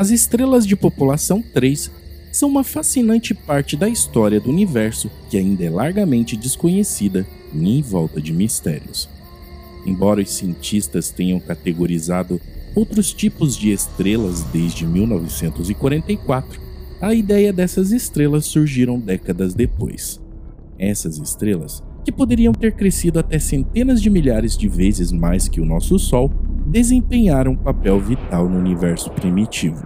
As estrelas de população 3 são uma fascinante parte da história do universo que ainda é largamente desconhecida e em volta de mistérios. Embora os cientistas tenham categorizado outros tipos de estrelas desde 1944, a ideia dessas estrelas surgiram décadas depois. Essas estrelas, que poderiam ter crescido até centenas de milhares de vezes mais que o nosso Sol, desempenharam um papel vital no universo primitivo.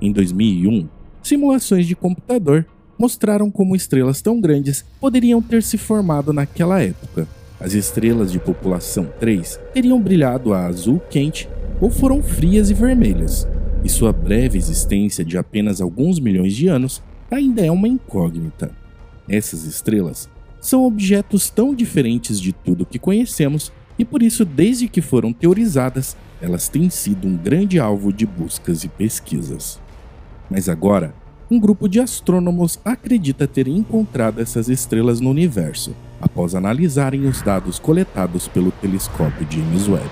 Em 2001, simulações de computador mostraram como estrelas tão grandes poderiam ter se formado naquela época. As estrelas de população 3 teriam brilhado a azul quente ou foram frias e vermelhas, e sua breve existência de apenas alguns milhões de anos ainda é uma incógnita. Essas estrelas são objetos tão diferentes de tudo que conhecemos e por isso, desde que foram teorizadas, elas têm sido um grande alvo de buscas e pesquisas. Mas agora, um grupo de astrônomos acredita ter encontrado essas estrelas no universo, após analisarem os dados coletados pelo telescópio James Webb.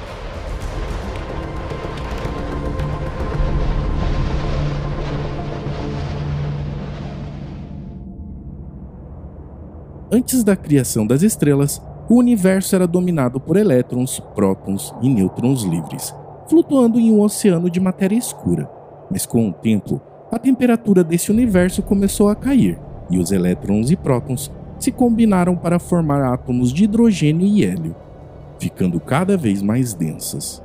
Antes da criação das estrelas, o universo era dominado por elétrons, prótons e nêutrons livres, flutuando em um oceano de matéria escura. Mas com o tempo, a temperatura desse universo começou a cair e os elétrons e prótons se combinaram para formar átomos de hidrogênio e hélio, ficando cada vez mais densas.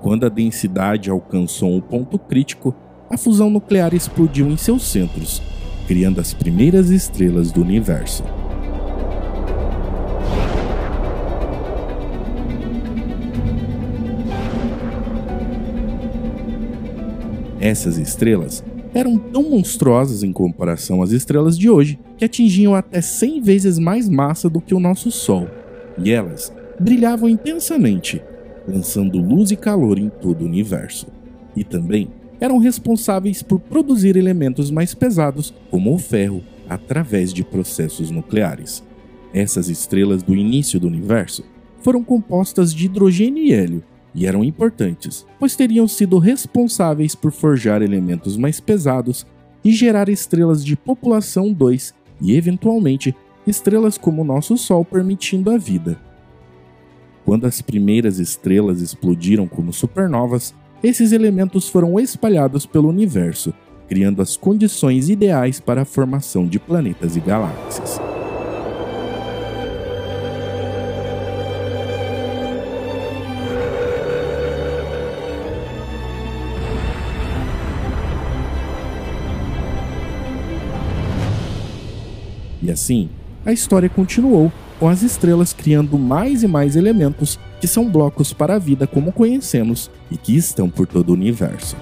Quando a densidade alcançou um ponto crítico, a fusão nuclear explodiu em seus centros, criando as primeiras estrelas do universo. Essas estrelas eram tão monstruosas em comparação às estrelas de hoje que atingiam até 100 vezes mais massa do que o nosso Sol, e elas brilhavam intensamente, lançando luz e calor em todo o universo. E também eram responsáveis por produzir elementos mais pesados, como o ferro, através de processos nucleares. Essas estrelas do início do universo foram compostas de hidrogênio e hélio, e eram importantes, pois teriam sido responsáveis por forjar elementos mais pesados e gerar estrelas de população 2 e, eventualmente, estrelas como o nosso Sol permitindo a vida. Quando as primeiras estrelas explodiram como supernovas, esses elementos foram espalhados pelo universo, criando as condições ideais para a formação de planetas e galáxias. E assim, a história continuou, com as estrelas criando mais e mais elementos que são blocos para a vida como conhecemos e que estão por todo o universo.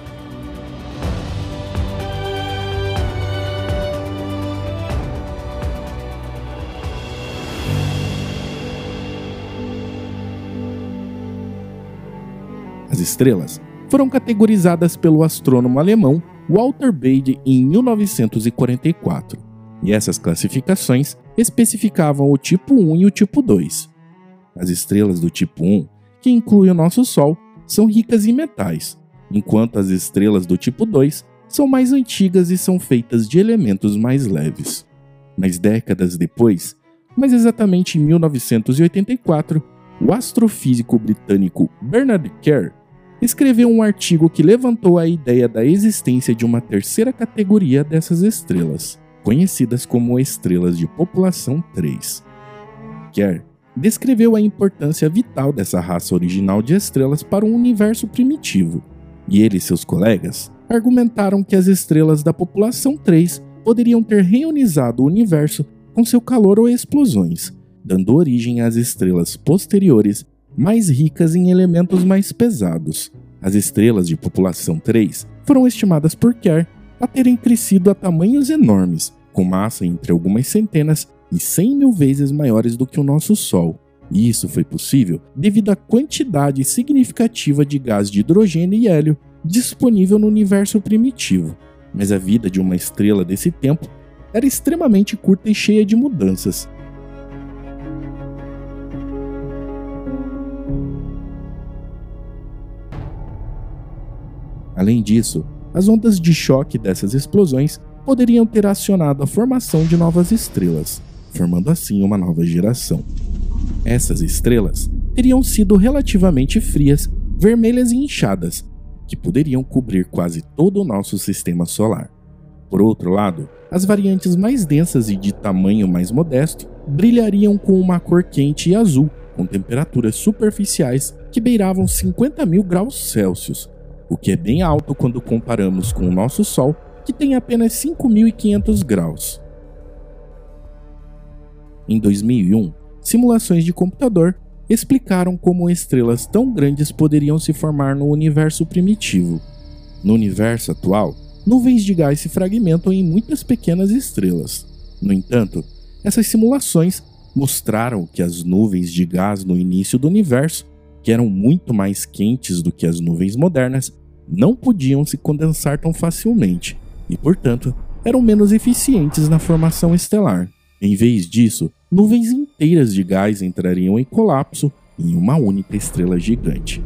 As estrelas foram categorizadas pelo astrônomo alemão Walter Beide em 1944 e essas classificações especificavam o tipo 1 e o tipo 2. As estrelas do tipo 1, que inclui o nosso Sol, são ricas em metais, enquanto as estrelas do tipo 2 são mais antigas e são feitas de elementos mais leves. Mas décadas depois, mais exatamente em 1984, o astrofísico britânico Bernard Kerr escreveu um artigo que levantou a ideia da existência de uma terceira categoria dessas estrelas, conhecidas como estrelas de população 3. Kerr descreveu a importância vital dessa raça original de estrelas para o universo primitivo, e ele e seus colegas argumentaram que as estrelas da população 3 poderiam ter reionizado o universo com seu calor ou explosões, dando origem às estrelas posteriores mais ricas em elementos mais pesados. As estrelas de população 3 foram estimadas por Kerr a terem crescido a tamanhos enormes, com massa entre algumas centenas e 100 mil vezes maiores do que o nosso Sol. E isso foi possível devido à quantidade significativa de gás de hidrogênio e hélio disponível no universo primitivo. Mas a vida de uma estrela desse tempo era extremamente curta e cheia de mudanças. Além disso, as ondas de choque dessas explosões poderiam ter acionado a formação de novas estrelas, formando assim uma nova geração. Essas estrelas teriam sido relativamente frias, vermelhas e inchadas, que poderiam cobrir quase todo o nosso sistema solar. Por outro lado, as variantes mais densas e de tamanho mais modesto brilhariam com uma cor quente e azul, com temperaturas superficiais que beiravam 50 mil graus Celsius, o que é bem alto quando comparamos com o nosso Sol, que tem apenas 5.500 graus. Em 2001, simulações de computador explicaram como estrelas tão grandes poderiam se formar no universo primitivo. No universo atual, nuvens de gás se fragmentam em muitas pequenas estrelas. No entanto, essas simulações mostraram que as nuvens de gás no início do universo, que eram muito mais quentes do que as nuvens modernas, não podiam se condensar tão facilmente e, portanto, eram menos eficientes na formação estelar. Em vez disso, nuvens inteiras de gás entrariam em colapso em uma única estrela gigante.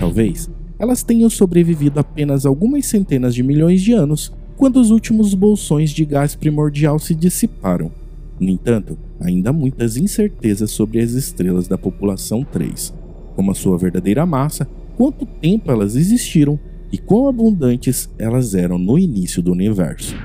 Talvez elas tenham sobrevivido apenas algumas centenas de milhões de anos quando os últimos bolsões de gás primordial se dissiparam. No entanto, ainda há muitas incertezas sobre as estrelas da população 3, como a sua verdadeira massa, quanto tempo elas existiram e quão abundantes elas eram no início do universo.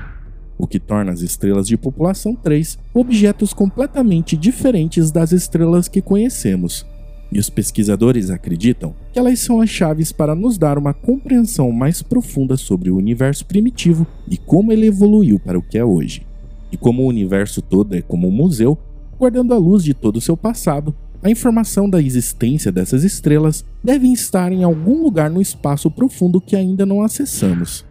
O que torna as estrelas de população 3 objetos completamente diferentes das estrelas que conhecemos, e os pesquisadores acreditam que elas são as chaves para nos dar uma compreensão mais profunda sobre o universo primitivo e como ele evoluiu para o que é hoje. E como o universo todo é como um museu, guardando a luz de todo o seu passado, a informação da existência dessas estrelas deve estar em algum lugar no espaço profundo que ainda não acessamos.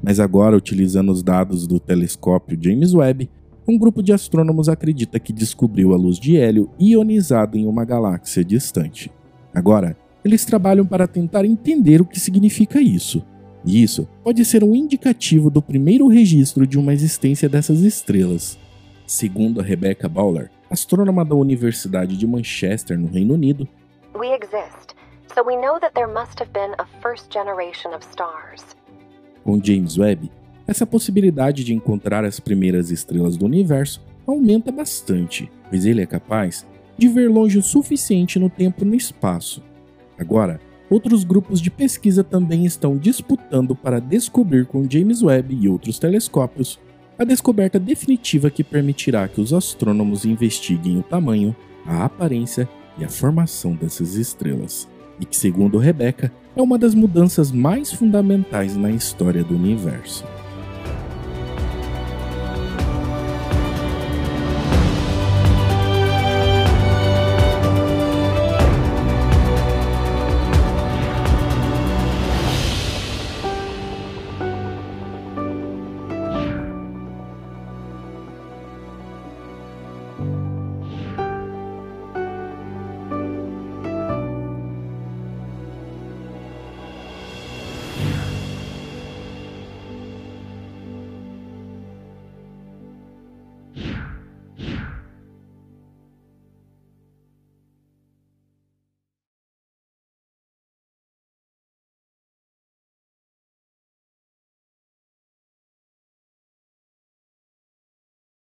Mas agora, utilizando os dados do telescópio James Webb, um grupo de astrônomos acredita que descobriu a luz de hélio ionizado em uma galáxia distante. Agora, eles trabalham para tentar entender o que significa isso. E isso pode ser um indicativo do primeiro registro de uma existência dessas estrelas. Segundo a Rebecca Bowler, astrônoma da Universidade de Manchester, no Reino Unido, We exist, so we know that there must have been a first generation of stars. Com James Webb, essa possibilidade de encontrar as primeiras estrelas do universo aumenta bastante, pois ele é capaz de ver longe o suficiente no tempo e no espaço. Agora, outros grupos de pesquisa também estão disputando para descobrir com James Webb e outros telescópios a descoberta definitiva que permitirá que os astrônomos investiguem o tamanho, a aparência e a formação dessas estrelas, e que, segundo Rebecca, é uma das mudanças mais fundamentais na história do universo.